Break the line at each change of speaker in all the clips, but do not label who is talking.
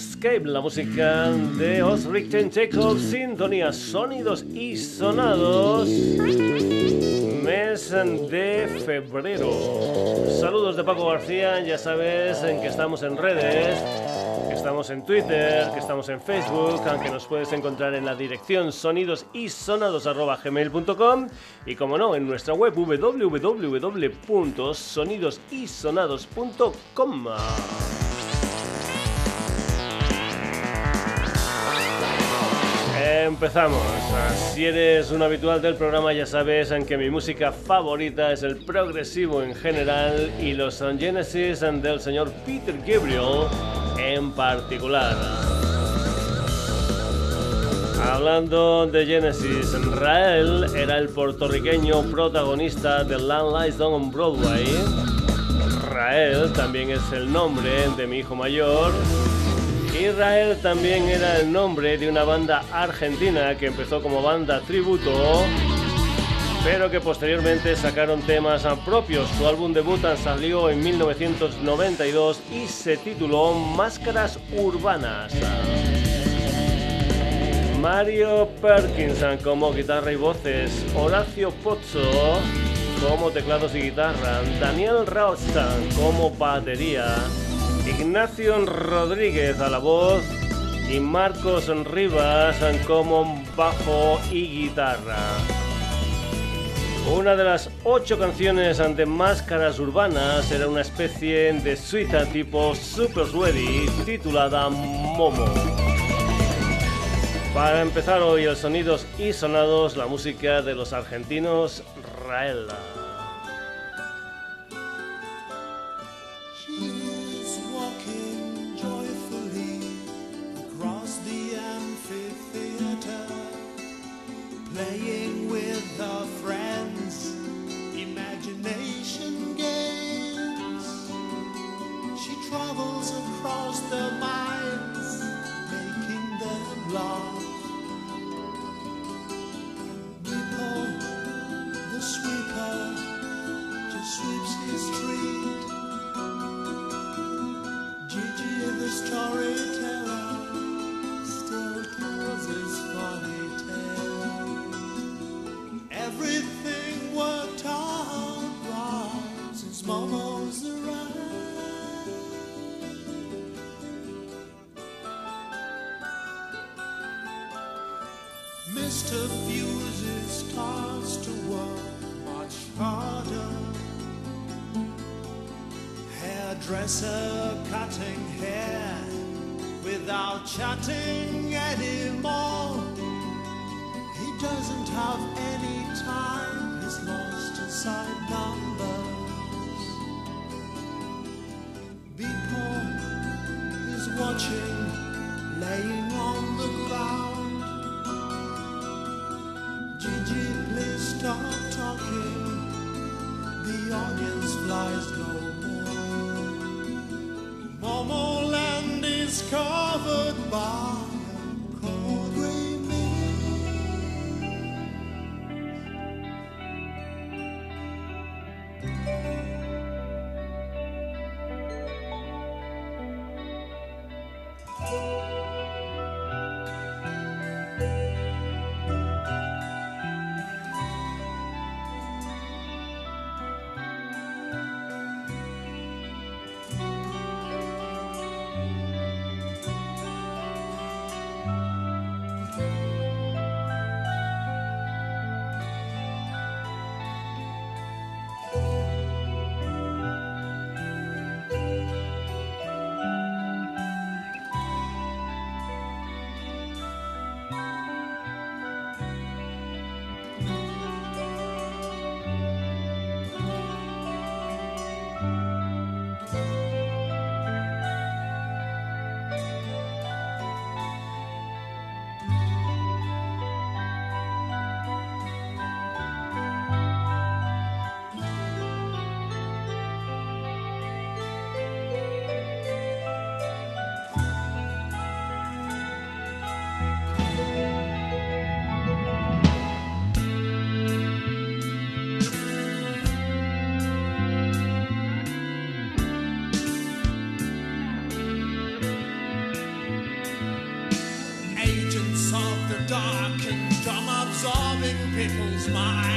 Popscape, la música de Osrichten Jacob, sintonía, sonidos y sonados. Mes de febrero. Saludos de Paco García, ya sabes en que estamos en redes estamos en Twitter, que estamos en Facebook, aunque nos puedes encontrar en la dirección sonidosisonados.gmail.com y como no, en nuestra web www.sonidosisonados.com. Empezamos. Si eres un habitual del programa ya sabes que mi música favorita es el progresivo en general y los Genesis del señor Peter Gabriel en particular. Hablando de Genesis, Rael era el puertorriqueño protagonista de Land Lies Down on Broadway. Rael también es el nombre de mi hijo mayor. Israel también era el nombre de una banda argentina que empezó como banda tributo pero que posteriormente sacaron temas propios. Su álbum debut salió en 1992 y se tituló Máscaras Urbanas. Mario Perkinson como guitarra y voces, Horacio Pozzo como teclados y guitarra, Daniel Raustan como batería, Ignacio Rodríguez a la voz y Marcos Rivas como bajo y guitarra. Una de las ocho canciones ante máscaras urbanas era una especie de suite tipo Super Sweaty titulada Momo. Para empezar hoy el sonidos y sonados, la música de los argentinos Raela.
play. smile.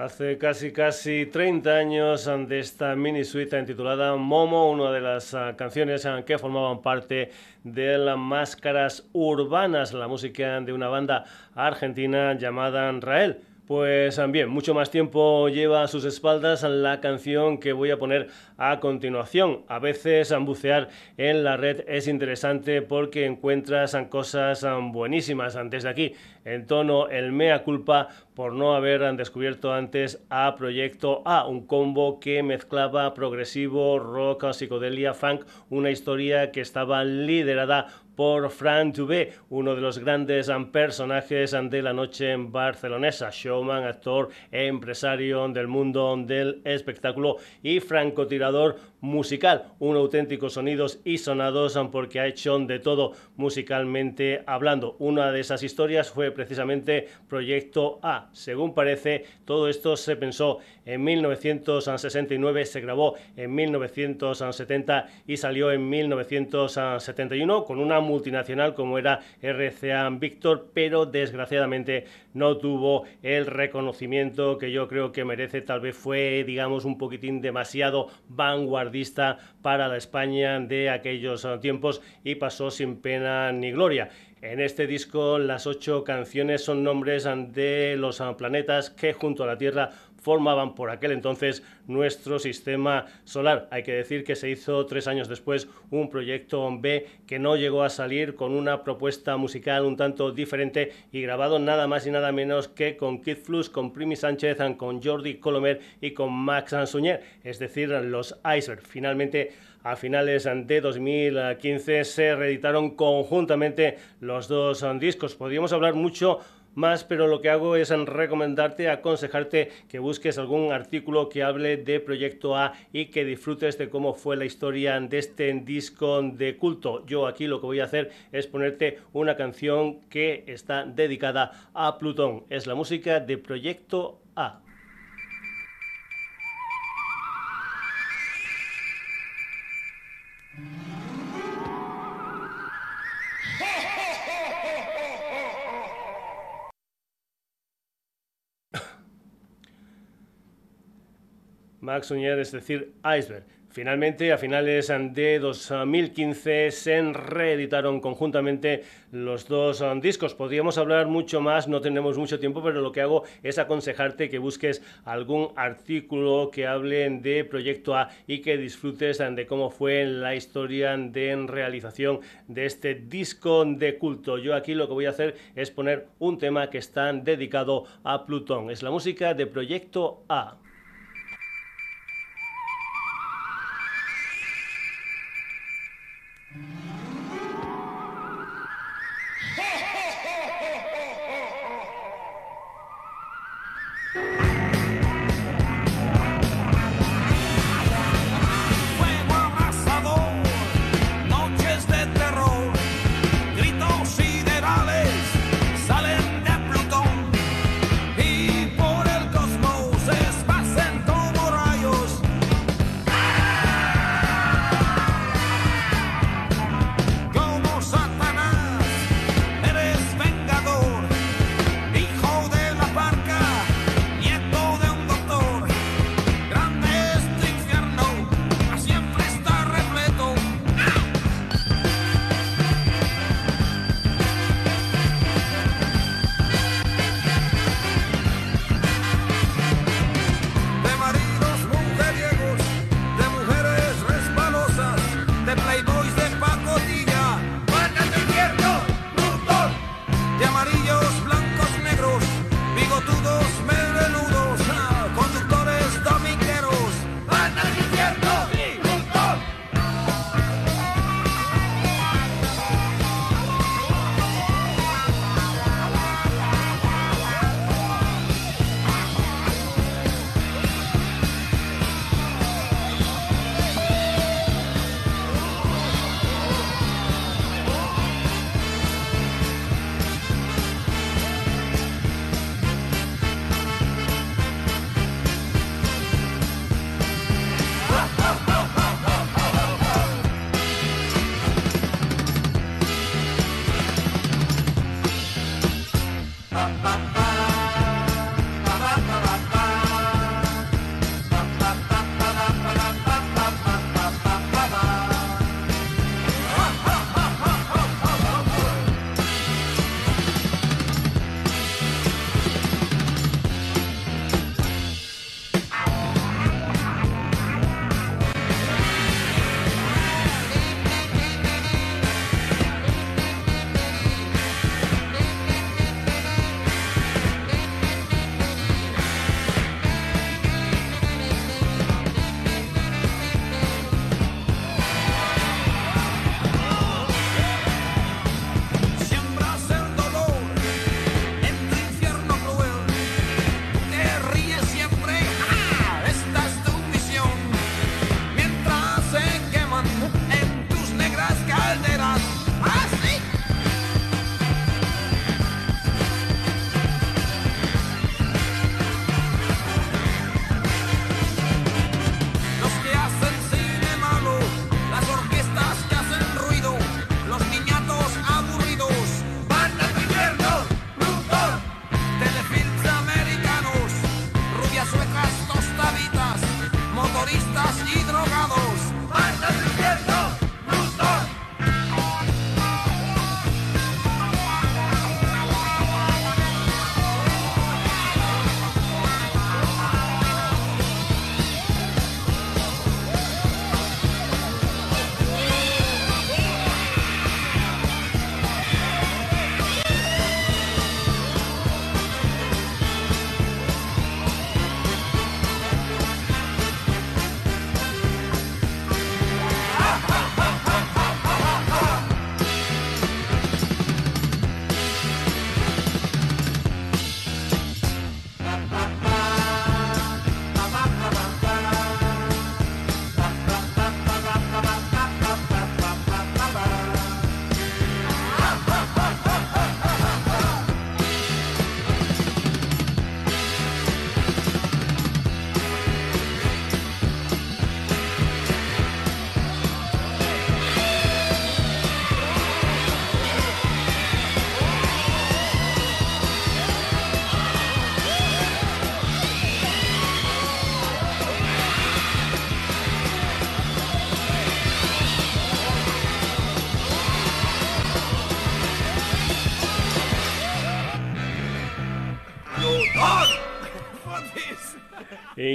Hace casi casi 30 años de esta mini suite titulada Momo, una de las ah, canciones ah, que formaban parte de las máscaras urbanas, la música de una banda argentina llamada Rael. Pues también, mucho más tiempo lleva a sus espaldas la canción que voy a poner a continuación. A veces bucear en la red es interesante porque encuentras cosas buenísimas. Desde aquí, en tono el mea culpa por no haber descubierto antes a Proyecto A, un combo que mezclaba progresivo, rock, psicodelia, funk, una historia que estaba liderada por Fran Dubé, uno de los grandes personajes de la noche en barcelonesa, showman, actor, empresario del mundo del espectáculo y francotirador musical, un auténtico sonidos y sonados porque ha hecho de todo musicalmente hablando. Una de esas historias fue precisamente Proyecto A. Según parece, todo esto se pensó en 1969, se grabó en 1970 y salió en 1971 con una multinacional como era RCA Victor, pero desgraciadamente no tuvo el reconocimiento que yo creo que merece. Tal vez fue, digamos, un poquitín demasiado vanguardista para la España de aquellos tiempos y pasó sin pena ni gloria. En este disco las ocho canciones son nombres de los planetas que junto a la Tierra formaban por aquel entonces nuestro sistema solar. Hay que decir que se hizo tres años después un proyecto B que no llegó a salir con una propuesta musical un tanto diferente y grabado nada más y nada menos que con Kid Flux, con Primi Sánchez, con Jordi Colomer y con Max Ansuñer, es decir, los Iceberg. Finalmente, a finales de 2015 se reeditaron conjuntamente los dos discos. Podríamos hablar mucho más, pero lo que hago es recomendarte, aconsejarte que busques algún artículo que hable de Proyecto A y que disfrutes de cómo fue la historia de este disco de culto. Yo aquí lo que voy a hacer es ponerte una canción que está dedicada a Plutón. Es la música de Proyecto A. Max Uñer, es decir, Iceberg. Finalmente, a finales de 2015 se reeditaron conjuntamente los dos discos. Podríamos hablar mucho más, no tenemos mucho tiempo, pero lo que hago es aconsejarte que busques algún artículo que hable de Proyecto A y que disfrutes de cómo fue la historia de realización de este disco de culto. Yo aquí lo que voy a hacer es poner un tema que está dedicado a Plutón. Es la música de Proyecto A.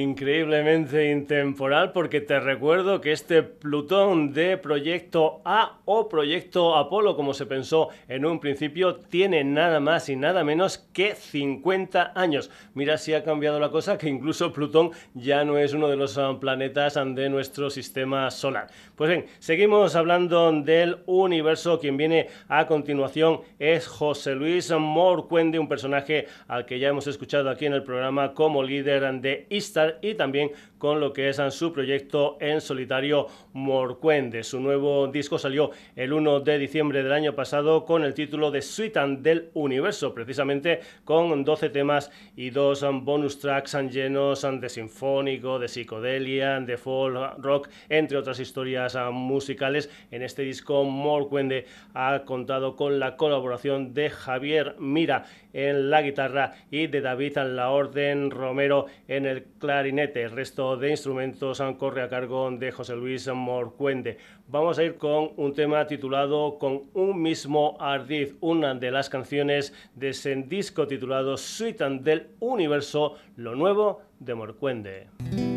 Increíblemente intemporal porque te recuerdo que este Plutón de Proyecto A o Proyecto Apolo, como se pensó en un principio, tiene nada más y nada menos que 50 años. Mira si ha cambiado la cosa, que incluso Plutón ya no es uno de los ah, planetas de nuestro sistema solar. Pues bien, seguimos hablando del universo. Quien viene a continuación es José Luis Morcuende, un personaje al que ya hemos escuchado aquí en el programa como líder de Istar y también con lo que es su proyecto en solitario Morcuende. Su nuevo disco salió el 1 de diciembre del año pasado con el título de Suite del Universo, precisamente con 12 temas y dos bonus tracks llenos de sinfónico, de psicodelia, de folk rock, entre otras historias musicales. En este disco Morcuende ha contado con la colaboración de Javier Mira en la guitarra y de David La Orden Romero en el clarinete. El resto de instrumentos corre a cargo de José Luis Morcuende. Vamos a ir con un tema titulado Con un mismo ardiz, una de las canciones de ese disco titulado Suite del Universo, lo nuevo de Morcuende.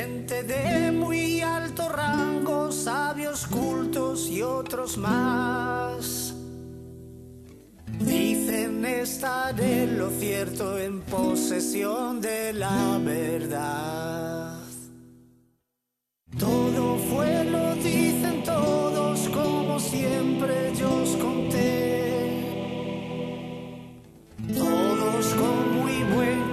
Gente de muy alto rango, sabios cultos y otros más Dicen estar en lo cierto, en posesión de la verdad. Todo fue, lo dicen todos, como siempre yo os conté. Todos con muy buen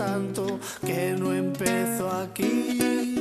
tanto que no empezó aquí.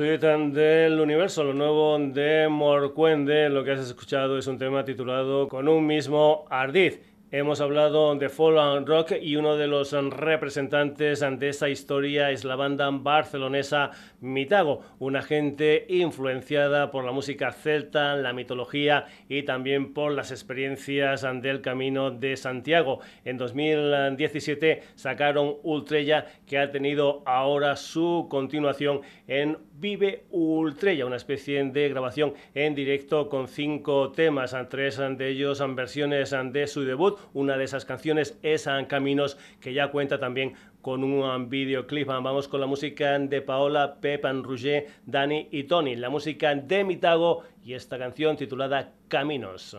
Suite del universo, lo nuevo de Morcuende. Lo que has escuchado es un tema titulado Con un mismo ardiz. Hemos hablado de Fallen Rock y uno de los representantes de esa historia es la banda barcelonesa Mitago, una gente influenciada por la música celta, la mitología y también por las experiencias del Camino de Santiago. En 2017 sacaron Ultrella, que ha tenido ahora su continuación en Vive Ultrella, una especie de grabación en directo con cinco temas, tres de ellos son versiones de su debut. Una de esas canciones es Caminos, que ya cuenta también con un videoclip. Vamos con la música de Paola, Pep, Roger, Dani y Tony, la música de Mitago y esta canción titulada Caminos.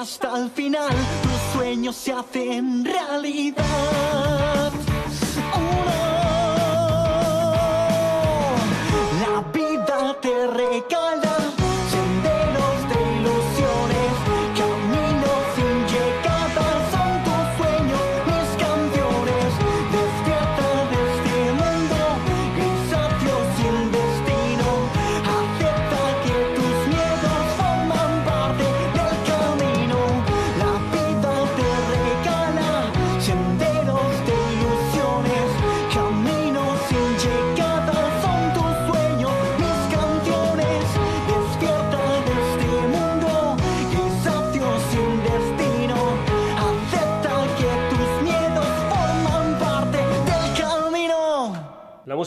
hasta el final, tus sueños se hacen realidad.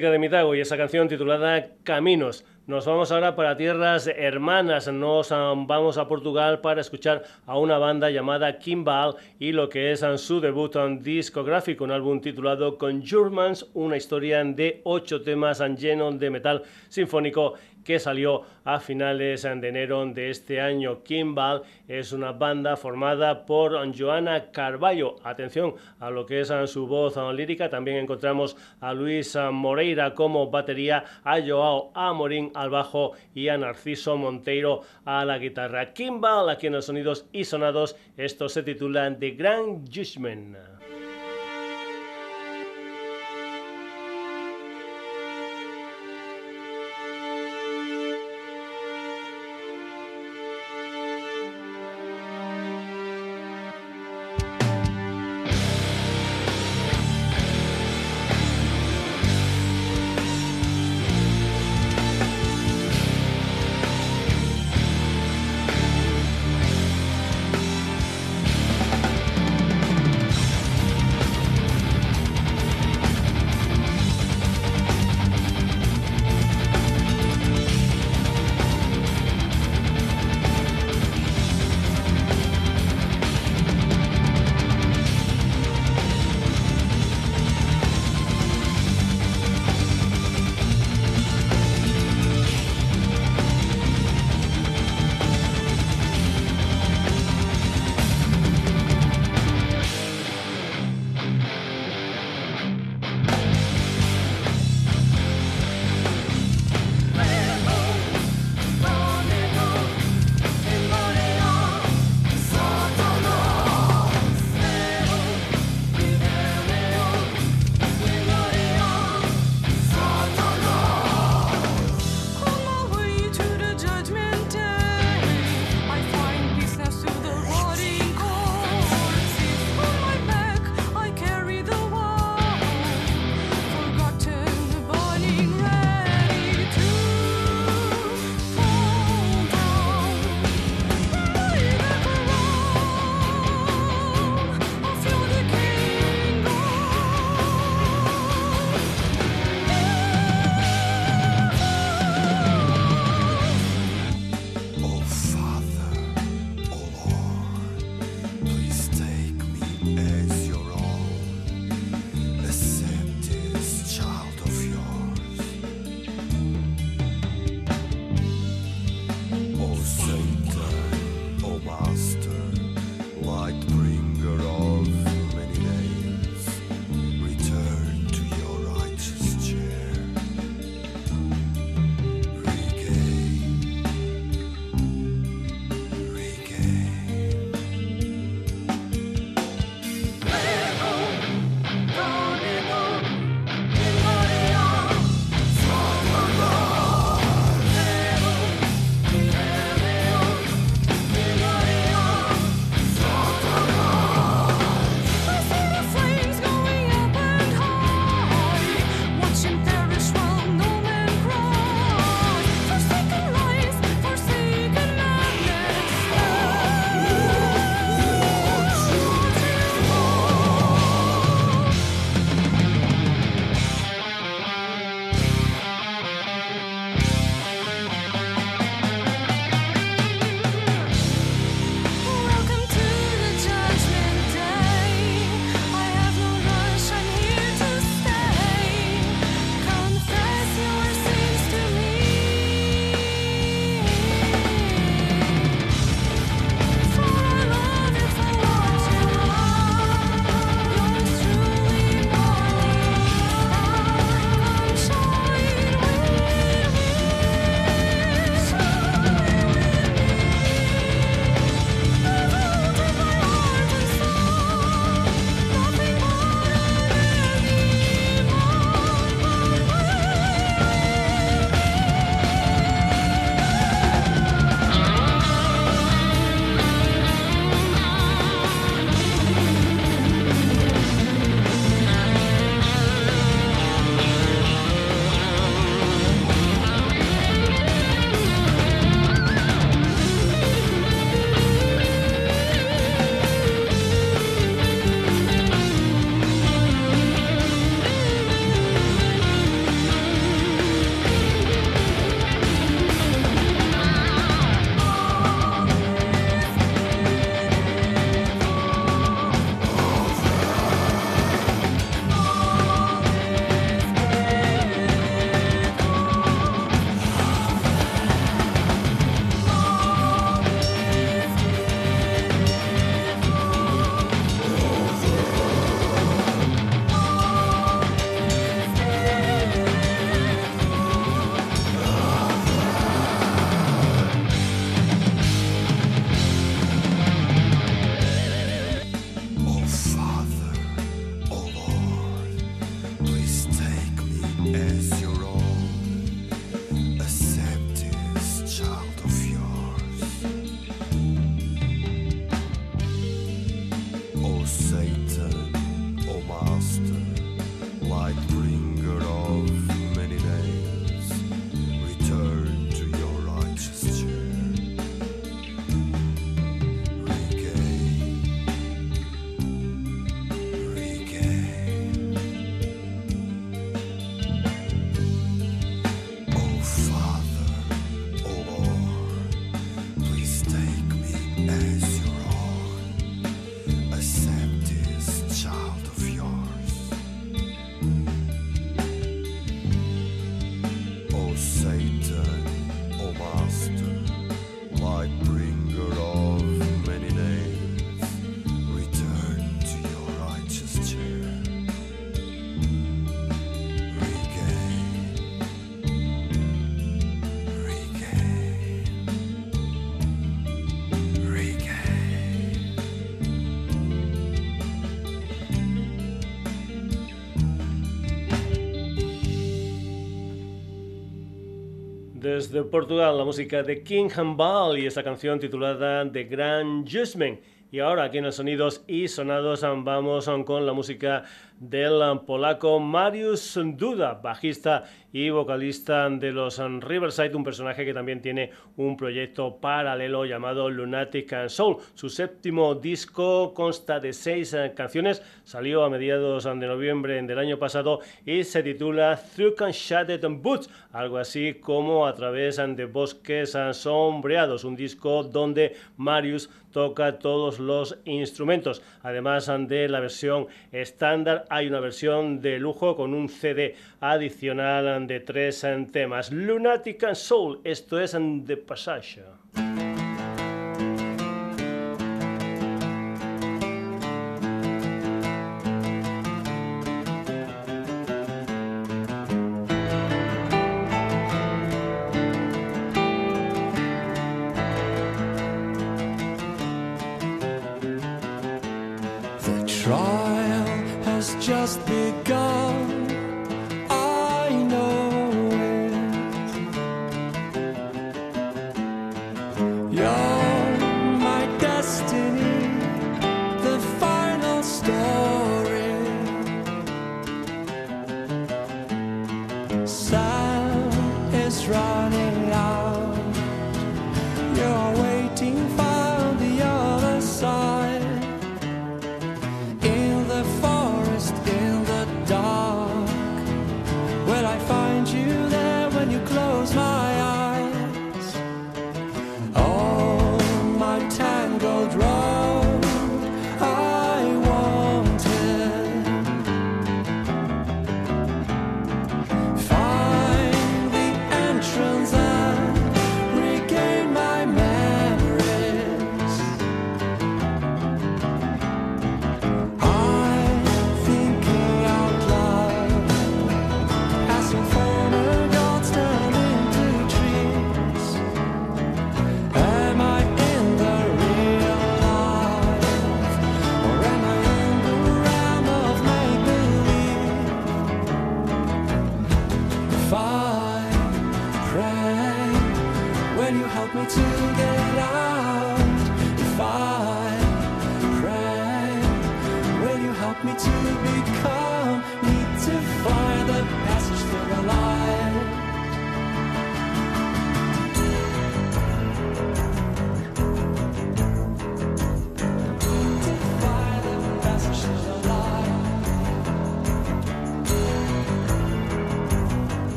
De Mitago y esa canción titulada Caminos. Nos vamos ahora para tierras hermanas, nos um, vamos a Portugal para escuchar a una banda llamada Kimball y lo que es um, su debut um, discográfico, un álbum titulado Conjurements, una historia de ocho temas lleno de metal sinfónico que salió a finales de enero de este año. Kimball es una banda formada por Joana Carballo. Atención a lo que es su voz lírica. También encontramos a Luis Moreira como batería, a Joao Amorín al bajo y a Narciso Monteiro a la guitarra. Kimball aquí en los sonidos y sonados. Esto se titula The Grand Judgment.
Desde Portugal, la música de King Hambal y esta canción titulada The Grand Judgment. Y ahora aquí en los sonidos y sonados vamos con la música del polaco Mariusz Duda, bajista y vocalista de los Riverside, un personaje que también tiene un proyecto paralelo llamado Lunatic Soul. Su séptimo disco consta de seis canciones, salió a mediados de noviembre del año pasado y se titula Through Shattered Boots, algo así como a través de bosques sombreados, un disco donde Marius toca todos los instrumentos, además de la versión estándar hay una versión de lujo con un CD adicional de tres temas. Lunatic and Soul, esto es The Passage.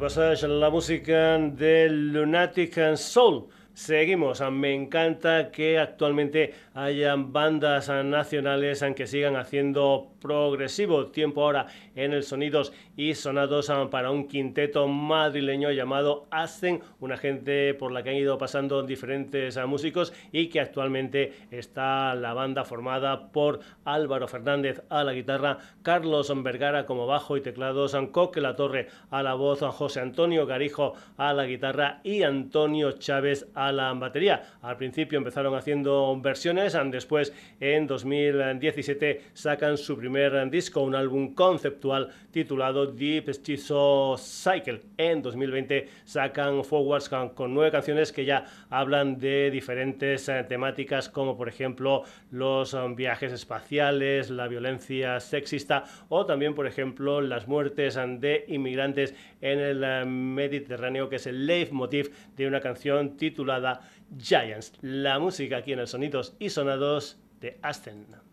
Passage, la música de Lunatic Soul. Seguimos, me encanta que actualmente hayan bandas nacionales que sigan haciendo progresivo. Tiempo ahora en el Sonidos y Sonados para un quinteto madrileño llamado Ascen, una gente por la que han ido pasando diferentes músicos y que actualmente está la banda formada por Álvaro Fernández a la guitarra, Carlos Vergara como bajo y teclados, Coque La Torre a la voz, José Antonio Garijo a la guitarra y Antonio Chávez a la batería. Al principio empezaron haciendo versiones, después en 2017 sacan su primer disco, un álbum conceptual titulado Deep Cycle. En 2020 sacan Forwards con, nueve canciones que ya hablan de diferentes eh, temáticas como por ejemplo los um, viajes espaciales, la violencia sexista o también por ejemplo las muertes um, de inmigrantes en el eh, Mediterráneo que es el leitmotiv de una canción titulada Giants. La música aquí en el Sonidos y Sonados de Aston.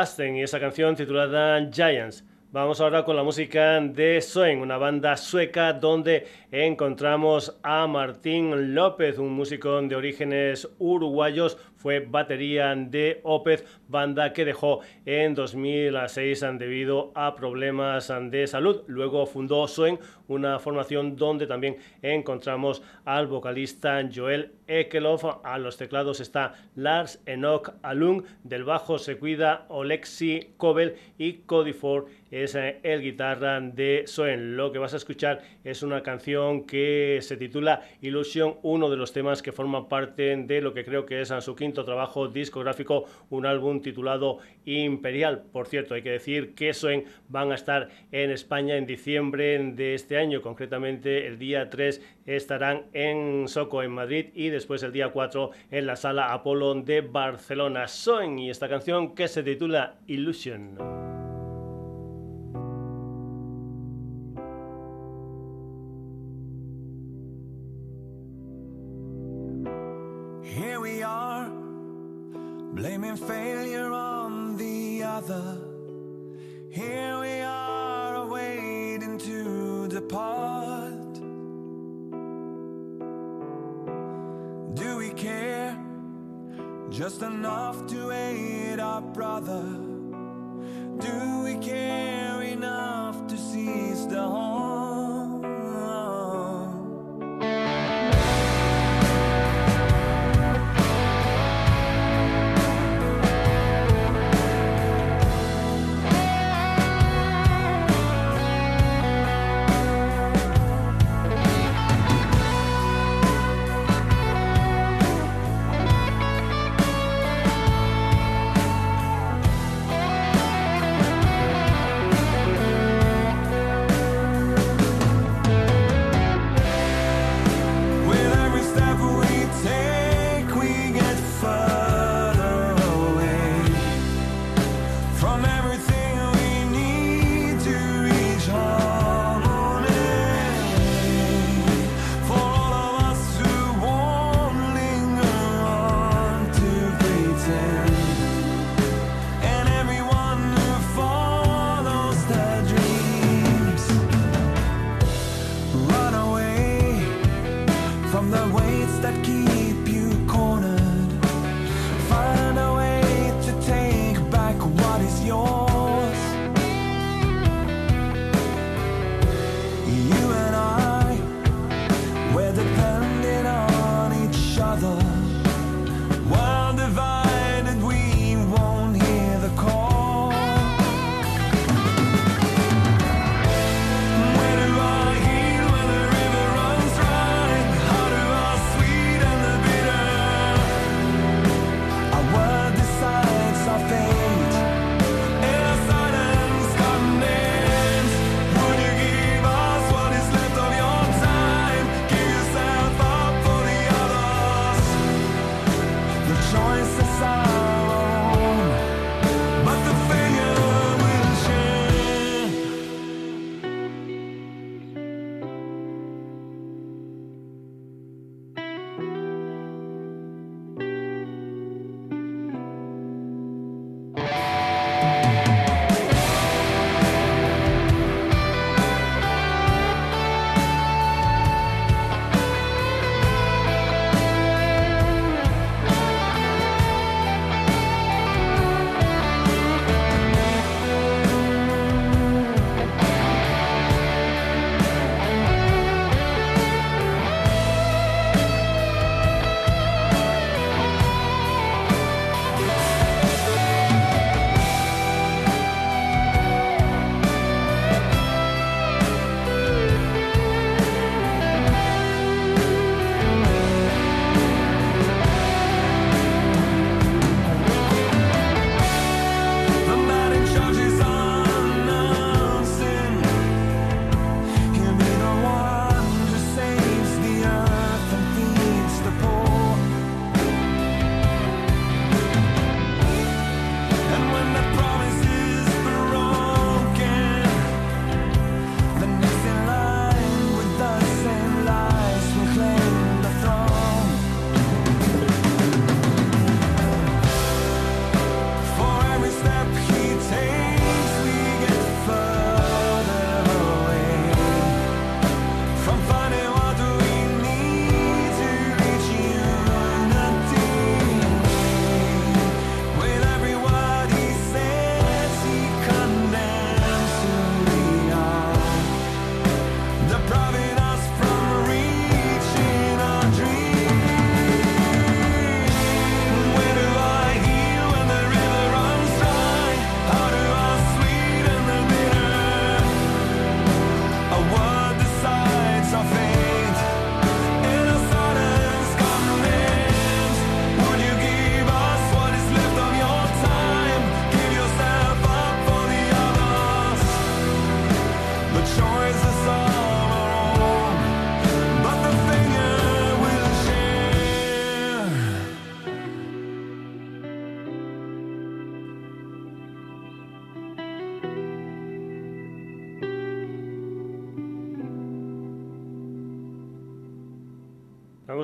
Asten y esa canción titulada Giants. Vamos ahora con la música de Soen, una banda sueca donde encontramos a Martín López, un músico de orígenes uruguayos, fue batería de Opez, banda que dejó en 2006 debido a problemas de salud. Luego fundó Soen, una formación donde también encontramos al vocalista Joel Ekelov. A los teclados está Lars Enoch Alung, del bajo se cuida Olexi Kobel y Cody Ford es eh, el guitarra de Soen. Lo que vas a escuchar es una canción que se titula Illusion, uno de los temas que forman parte de lo que creo que es su quinto trabajo discográfico, un álbum titulado Imperial. Por cierto, hay que decir que Soen van a estar en España en diciembre de este año, concretamente el día 3 estarán en Soco, en Madrid, y después el día 4 en la sala Apolo de Barcelona. Soen y esta canción que se titula Illusion.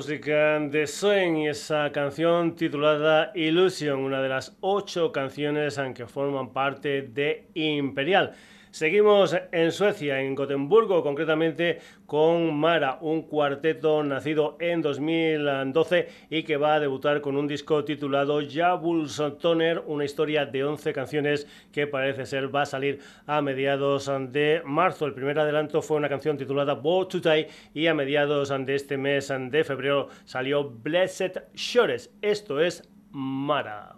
Música de Soen y esa canción titulada Illusion, una de las ocho canciones que forman parte de Imperial. Seguimos en Suecia, en Gotemburgo, concretamente con Mara, un cuarteto nacido en 2012 y que va a debutar con un disco titulado Jabuls Toner, una historia de 11 canciones que parece ser va a salir a mediados de marzo. El primer adelanto fue una canción titulada Bo Tutai y a mediados de este mes de febrero salió Blessed Shores. Esto es Mara.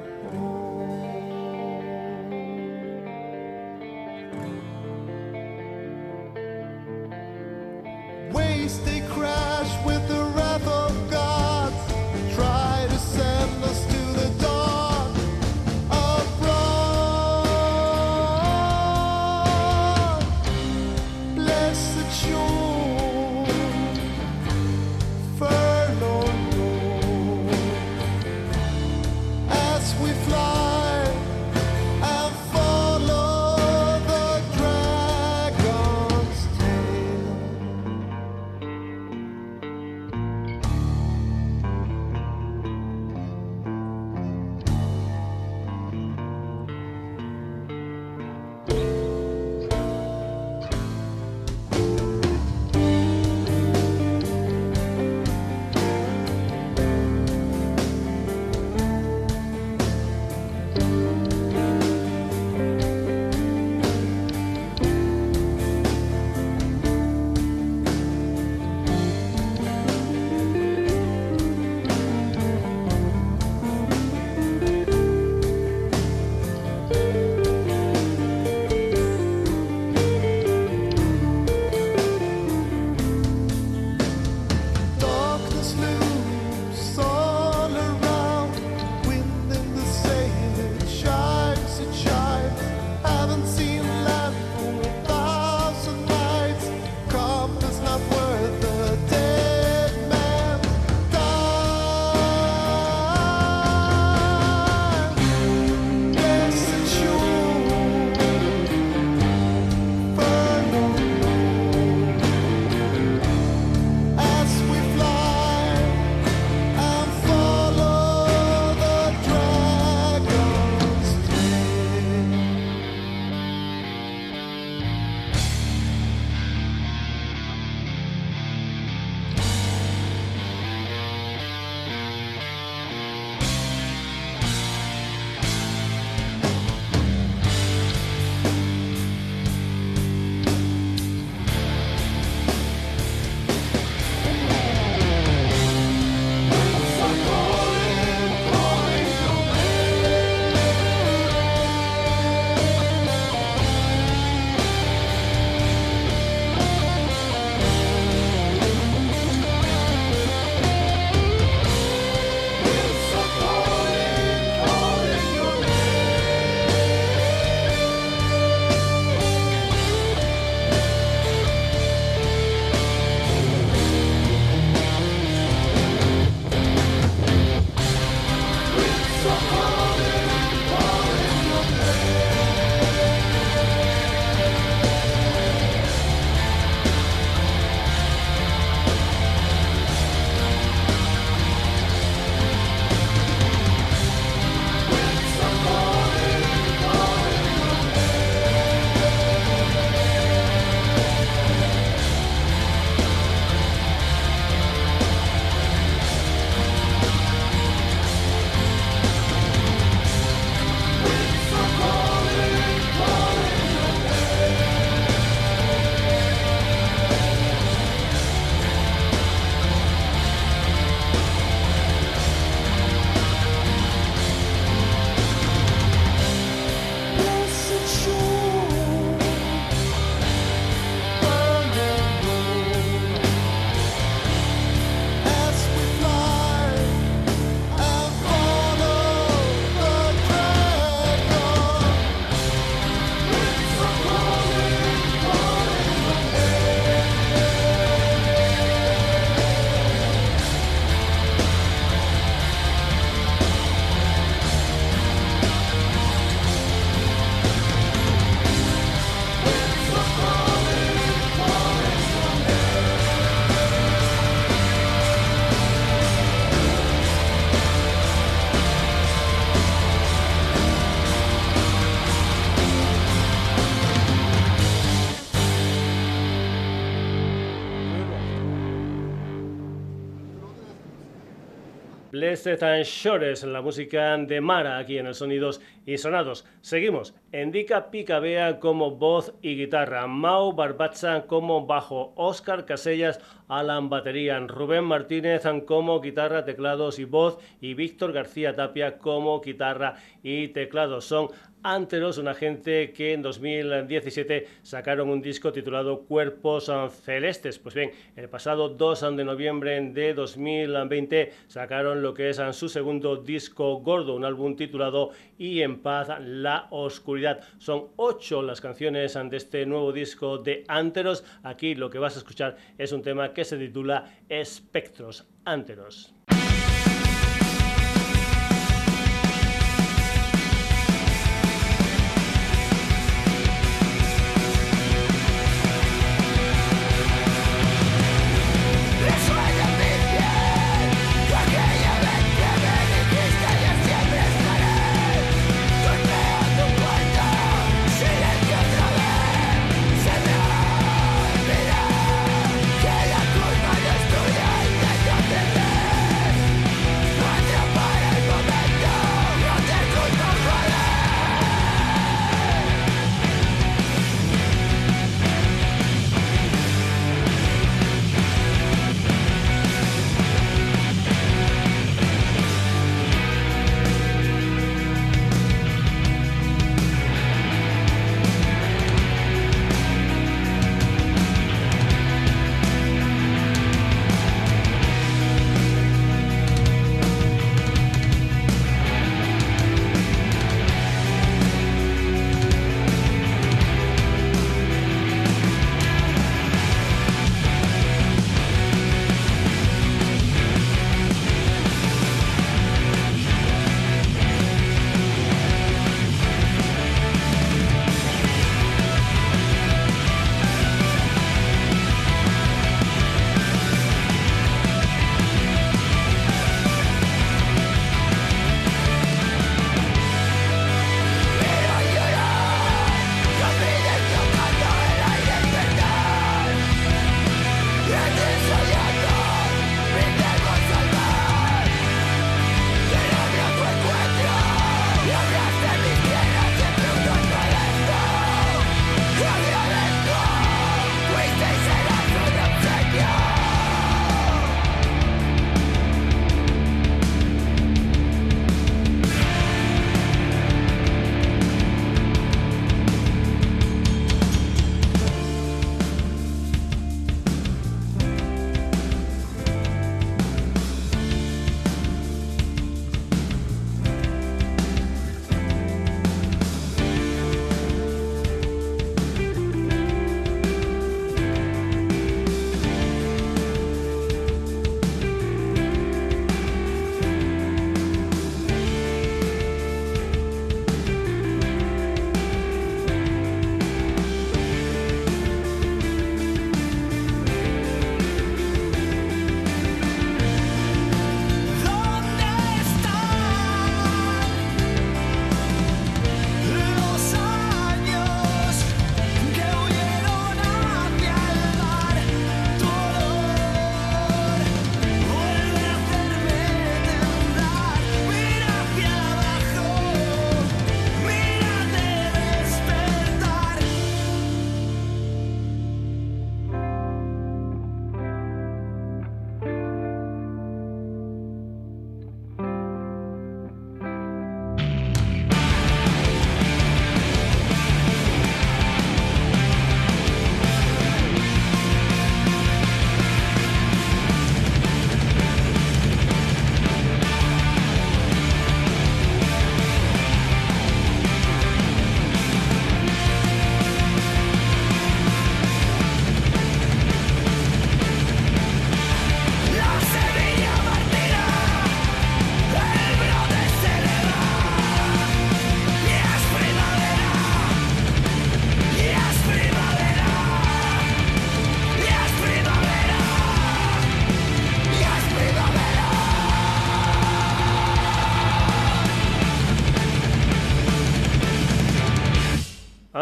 Blessed and Shores, la música de Mara aquí en el Sonidos y Sonados. Seguimos. Endika Picabea como voz y guitarra, Mau Barbacha como bajo, Oscar Casellas Alan batería, Rubén Martínez como guitarra, teclados y voz y Víctor García Tapia como guitarra y teclados. Son Anteros, una gente que en 2017 sacaron un disco titulado Cuerpos Celestes. Pues bien, el pasado 2 de noviembre de 2020 sacaron lo que es su segundo disco gordo, un álbum titulado Y en paz la oscuridad. Son ocho las canciones de este nuevo disco de Anteros. Aquí lo que vas a escuchar es un tema que se titula Espectros Anteros.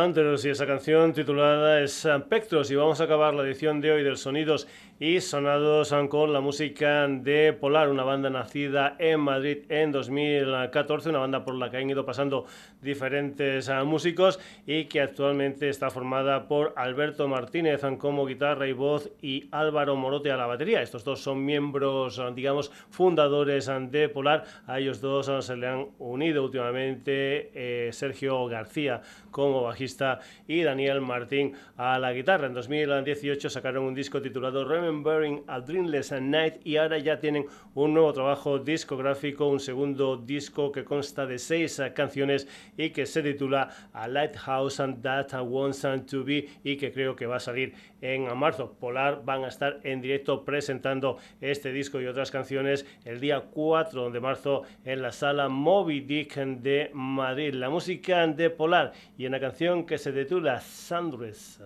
Hunters y esa canción titulada es Spectros y vamos a acabar la edición de hoy del Sonidos y sonados con la música de Polar, una banda nacida en Madrid en 2014, una banda por la que han ido pasando diferentes ah, músicos y que actualmente está formada por Alberto Martínez como guitarra y voz y Álvaro Morote a la batería. Estos dos son miembros, ah, digamos, fundadores ah, de Polar. A ellos dos se le han unido últimamente eh, Sergio García como bajista y Daniel Martín a la guitarra. En 2018 sacaron un disco titulado Remembering a Dreamless Night y ahora ya tienen un nuevo trabajo discográfico, un segundo disco que consta de seis canciones y que se titula A Lighthouse and That Wants to Be y que creo que va a salir en marzo. Polar van a estar en directo presentando este disco y otras canciones el día 4 de marzo en la sala Moby Dick de Madrid. La música de Polar y una canción que se titula Sandres.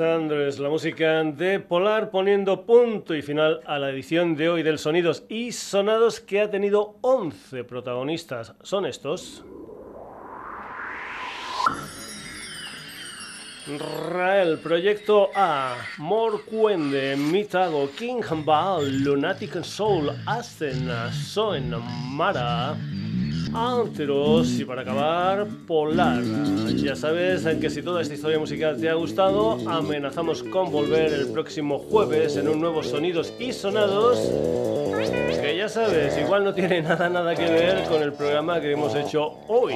Sanders, la música de Polar, poniendo punto y final a la edición de hoy del Sonidos y Sonados que ha tenido 11 protagonistas. Son estos. Rael, Proyecto A, Morcuende, Mitago, King Baal, Lunatic Soul, Ascena, Soen, Mara. Anteros y para acabar, Polar. Ya sabes que si toda esta historia musical te ha gustado, amenazamos con volver el próximo jueves en un nuevo Sonidos y Sonados. Que ya sabes, igual no tiene nada, nada que ver con el programa que hemos hecho hoy.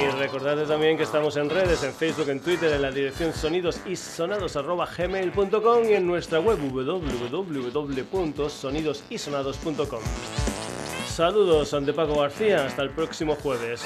Y recordad también que estamos en redes, en Facebook, en Twitter, en la dirección sonidosisonados.gmail.com y en nuestra web www.sonidosisonados.com. Saludos, ante Paco García. Hasta el próximo jueves.